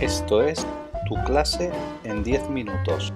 Esto es Tu clase en 10 minutos.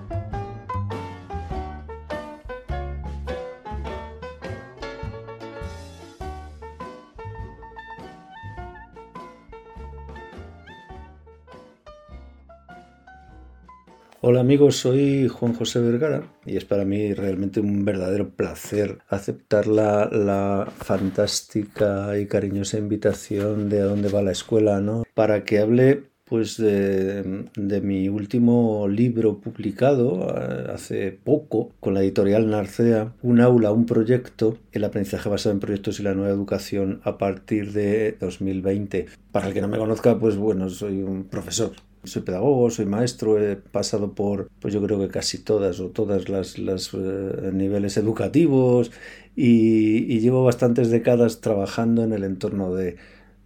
Hola amigos, soy Juan José Vergara y es para mí realmente un verdadero placer aceptar la, fantástica y cariñosa invitación de a dónde va la escuela, ¿no? Para que hable pues de, mi último libro publicado eh, hace poco con la editorial Narcea, Un aula, un proyecto, el aprendizaje basado en proyectos y la nueva educación a partir de 2020. Para el que no me conozca, pues bueno, soy un profesor soy pedagogo, soy maestro, he pasado por, pues yo creo que casi todas o todas las, eh, niveles educativos y, llevo bastantes décadas trabajando en el entorno de,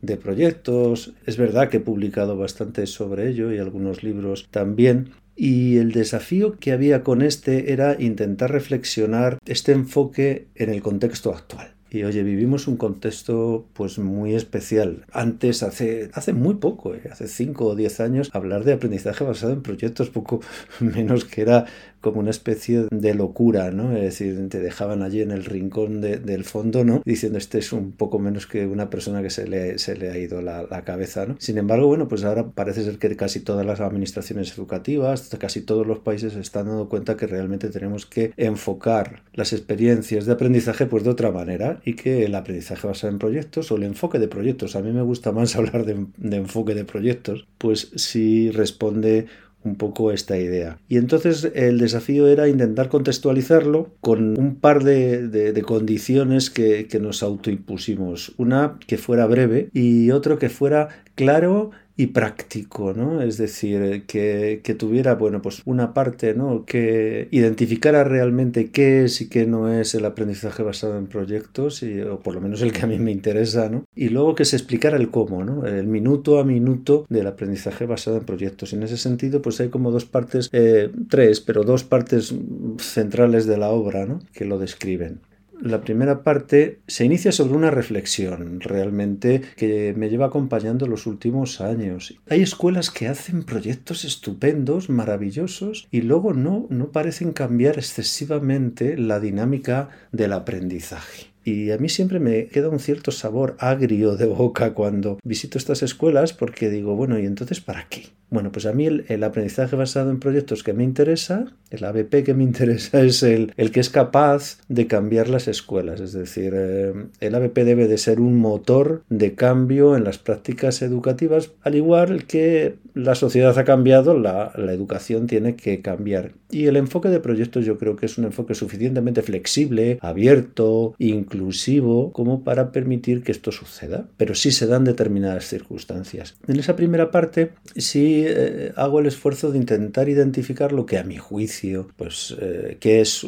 de proyectos. Es verdad que he publicado bastante sobre ello y algunos libros también. Y el desafío que había con este era intentar reflexionar este enfoque en el contexto actual. Y oye, vivimos un contexto pues muy especial. Antes, hace, hace muy poco, eh, hace 5 o 10 años, hablar de aprendizaje basado en proyectos poco menos que era como una especie de locura, ¿no? Es decir, te dejaban allí en el rincón del fondo, ¿no? Diciendo, este es un poco menos que una persona que se le, se le ha ido la, cabeza, ¿no? Sin embargo, bueno, pues ahora parece ser que casi todas las administraciones educativas, casi todos los países se están dando cuenta que realmente tenemos que enfocar las experiencias de aprendizaje pues de otra manera y que el aprendizaje basado en proyectos o el enfoque de proyectos, a mí me gusta más hablar de, de enfoque de proyectos, pues sí responde un poco esta idea. Y entonces el desafío era intentar contextualizarlo con un par de, condiciones que, que nos autoimpusimos. Una que fuera breve y otro que fuera claro y práctico, ¿no? Es decir, que, tuviera, bueno, pues una parte, ¿no? Que identificara realmente qué es y qué no es el aprendizaje basado en proyectos, y, o por lo menos el que a mí me interesa, ¿no? Y luego que se explicara el cómo, ¿no? El minuto a minuto del aprendizaje basado en proyectos. Y en ese sentido, pues hay como dos partes, eh, tres, pero dos partes centrales de la obra, ¿no? Que lo describen la primera parte se inicia sobre una reflexión realmente que me lleva acompañando los últimos años. Hay escuelas que hacen proyectos estupendos, maravillosos, y luego no, no parecen cambiar excesivamente la dinámica del aprendizaje. Y a mí siempre me queda un cierto sabor agrio de boca cuando visito estas escuelas porque digo, bueno, ¿y entonces para qué? Bueno, pues a mí el, aprendizaje basado en proyectos que me interesa, el ABP que me interesa es el, el que es capaz de cambiar las escuelas. Es decir, eh, el ABP debe de ser un motor de cambio en las prácticas educativas, al igual que la sociedad ha cambiado, la, la educación tiene que cambiar. Y el enfoque de proyectos yo creo que es un enfoque suficientemente flexible, abierto, inclusivo, como para permitir que esto suceda. Pero sí se dan determinadas circunstancias. En esa primera parte sí eh, hago el esfuerzo de intentar identificar lo que a mi juicio, pues, eh, que es,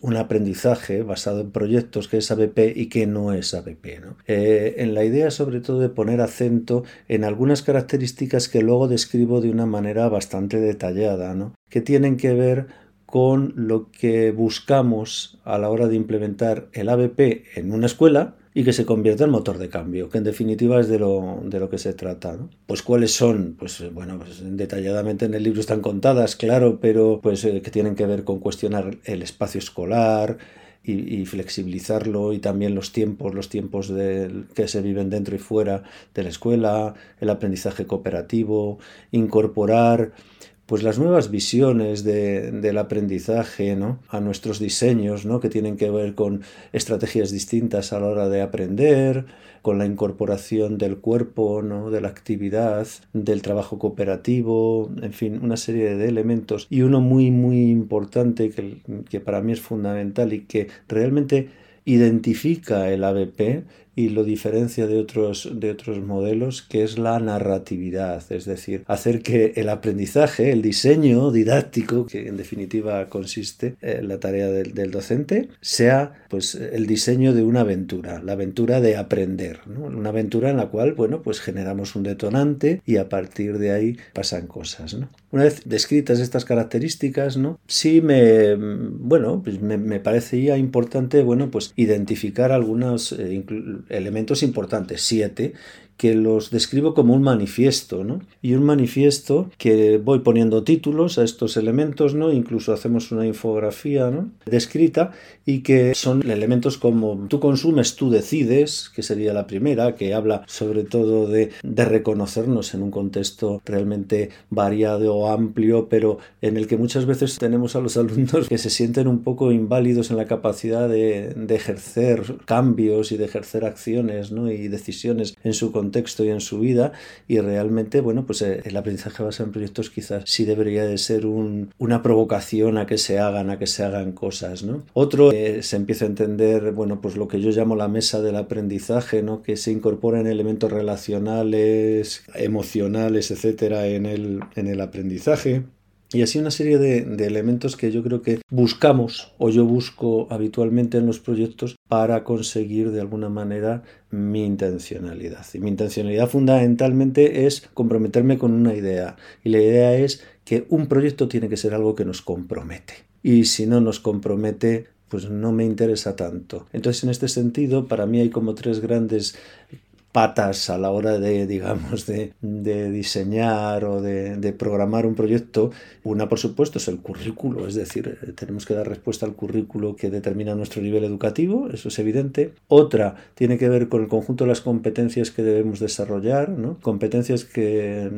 un aprendizaje basado en proyectos, que es ABP y que no es ABP. Eh, en la idea sobre todo de poner acento en algunas características que luego describo de una manera bastante detallada, ¿no? que tienen que ver con lo que buscamos a la hora de implementar el ABP en una escuela y que se convierta en motor de cambio, que en definitiva es de lo, de lo que se trata. Pues cuáles son, pues bueno, pues detalladamente en el libro están contadas, claro, pero pues eh, que tienen que ver con cuestionar el espacio escolar, y, flexibilizarlo y también los tiempos, los tiempos que se viven dentro y fuera de la escuela, el aprendizaje cooperativo, incorporar pues las nuevas visiones del aprendizaje ¿no? a nuestros diseños ¿no? que tienen que ver con estrategias distintas a la hora de aprender, con la incorporación del cuerpo, ¿no? de la actividad, del trabajo cooperativo, en fin, una serie de elementos. Y uno muy, muy importante que, que para mí es fundamental y que realmente identifica el ABP y lo diferencia de otros, de otros modelos, que es la narratividad, es decir, hacer que el aprendizaje, el diseño didáctico, que en definitiva consiste en la tarea del, docente, sea pues el diseño de una aventura, la aventura de aprender, una aventura en la cual, bueno, pues generamos un detonante y a partir de ahí pasan cosas, Una vez descritas estas características, ¿no? Sí me, bueno, pues me, me parecía importante, bueno, pues identificar algunos, eh, elementos importantes, siete, que los describo como un manifiesto, ¿no? Y un manifiesto que voy poniendo títulos a estos elementos, ¿no? Incluso hacemos una infografía, ¿no? Descrita y que son elementos como tú consumes, tú decides, que sería la primera, que habla sobre todo de, de reconocernos en un contexto realmente variado o amplio, pero en el que muchas veces tenemos a los alumnos que se sienten un poco inválidos en la capacidad de, de ejercer cambios y de ejercer acciones ¿no? y decisiones en su contexto y en su vida y realmente, bueno, pues eh, el aprendizaje basado en proyectos quizás sí debería de ser un, una provocación a que se hagan, a que se hagan cosas, ¿no? Otro, eh, se empieza a entender, bueno, pues lo que yo llamo la mesa del aprendizaje, ¿no? Que se incorporan elementos relacionales, emocionales, etcétera, en el, en el aprendizaje. Y así una serie de, de, elementos que yo creo que buscamos o yo busco habitualmente en los proyectos para conseguir de alguna manera mi intencionalidad. Y mi intencionalidad fundamentalmente es comprometerme con una idea. Y la idea es que un proyecto tiene que ser algo que nos compromete. Y si no nos compromete, pues no me interesa tanto. Entonces, en este sentido, para mí hay como tres grandes patas a la hora de, digamos, de, diseñar o de, de, programar un proyecto. Una, por supuesto, es el currículo, es decir, eh, tenemos que dar respuesta al currículo que determina nuestro nivel educativo, eso es evidente. Otra tiene que ver con el conjunto de las competencias que debemos desarrollar, ¿no? competencias que,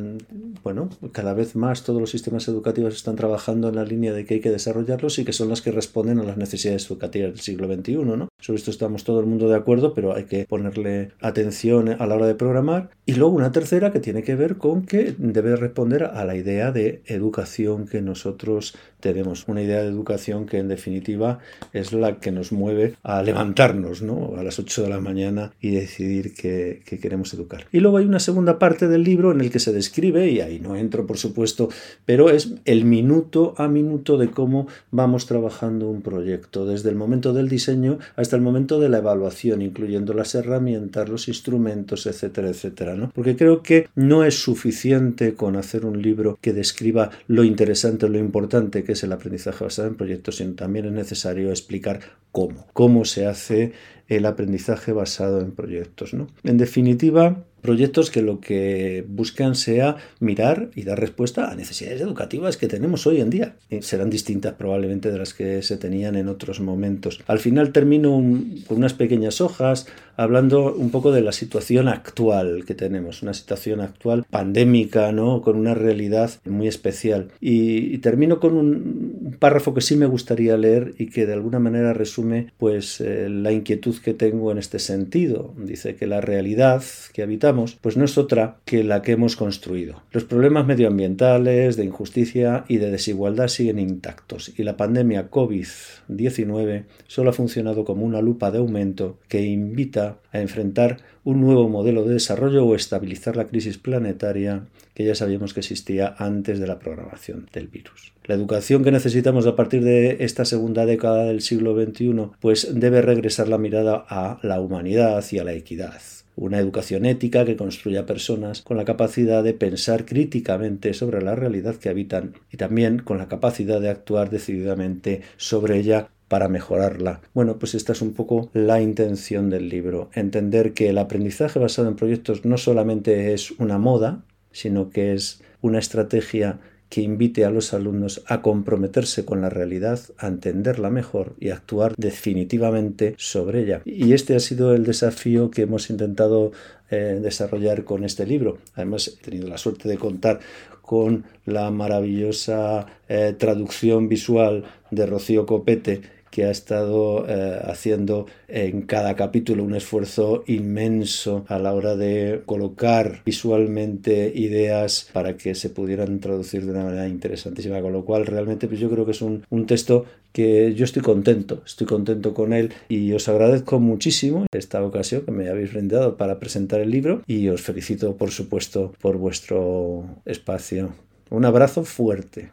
bueno, cada vez más todos los sistemas educativos están trabajando en la línea de que hay que desarrollarlos y que son las que responden a las necesidades educativas del siglo XXI. ¿no? Sobre esto estamos todo el mundo de acuerdo, pero hay que ponerle atención a la hora de programar. Y luego una tercera que tiene que ver con que debe responder a la idea de educación que nosotros tenemos. Una idea de educación que en definitiva es la que nos mueve a levantarnos ¿no? a las 8 de la mañana y decidir que, que queremos educar. Y luego hay una segunda parte del libro en el que se describe, y ahí no entro por supuesto, pero es el minuto a minuto de cómo vamos trabajando un proyecto, desde el momento del diseño hasta el momento de la evaluación, incluyendo las herramientas, los instrumentos, etcétera, etcétera, ¿no? Porque creo que no es suficiente con hacer un libro que describa lo interesante, lo importante que es el aprendizaje basado en proyectos, sino también es necesario explicar cómo, cómo se hace el aprendizaje basado en proyectos, ¿no? En definitiva, proyectos que lo que buscan sea mirar y dar respuesta a necesidades educativas que tenemos hoy en día. Y serán distintas probablemente de las que se tenían en otros momentos. Al final termino con unas pequeñas hojas hablando un poco de la situación actual que tenemos, una situación actual pandémica, ¿no? Con una realidad muy especial. Y, termino con un, párrafo que sí me gustaría leer y que de alguna manera pues eh, la inquietud que tengo en este sentido. Dice que la realidad que habitamos pues no es otra que la que hemos construido. Los problemas medioambientales, de injusticia y de desigualdad siguen intactos y la pandemia COVID-19 solo ha funcionado como una lupa de aumento que invita a enfrentar un nuevo modelo de desarrollo o estabilizar la crisis planetaria que ya sabíamos que existía antes de la programación del virus. La educación que necesitamos a partir de esta segunda década del siglo XXI pues debe regresar la mirada a la humanidad y a la equidad. Una educación ética que construya personas con la capacidad de pensar críticamente sobre la realidad que habitan y también con la capacidad de actuar decididamente sobre ella para mejorarla. Bueno, pues esta es un poco la intención del libro, entender que el aprendizaje basado en proyectos no solamente es una moda, sino que es una estrategia que invite a los alumnos a comprometerse con la realidad, a entenderla mejor y a actuar definitivamente sobre ella. Y este ha sido el desafío que hemos intentado eh, desarrollar con este libro. Además, he tenido la suerte de contar con la maravillosa eh, traducción visual de Rocío Copete, que ha estado eh, haciendo en cada capítulo un esfuerzo inmenso a la hora de colocar visualmente ideas para que se pudieran traducir de una manera interesantísima, con lo cual realmente pues yo creo que es un, un texto que yo estoy contento, estoy contento con él y os agradezco muchísimo esta ocasión que me habéis brindado para presentar el libro y os felicito por supuesto por vuestro espacio. Un abrazo fuerte.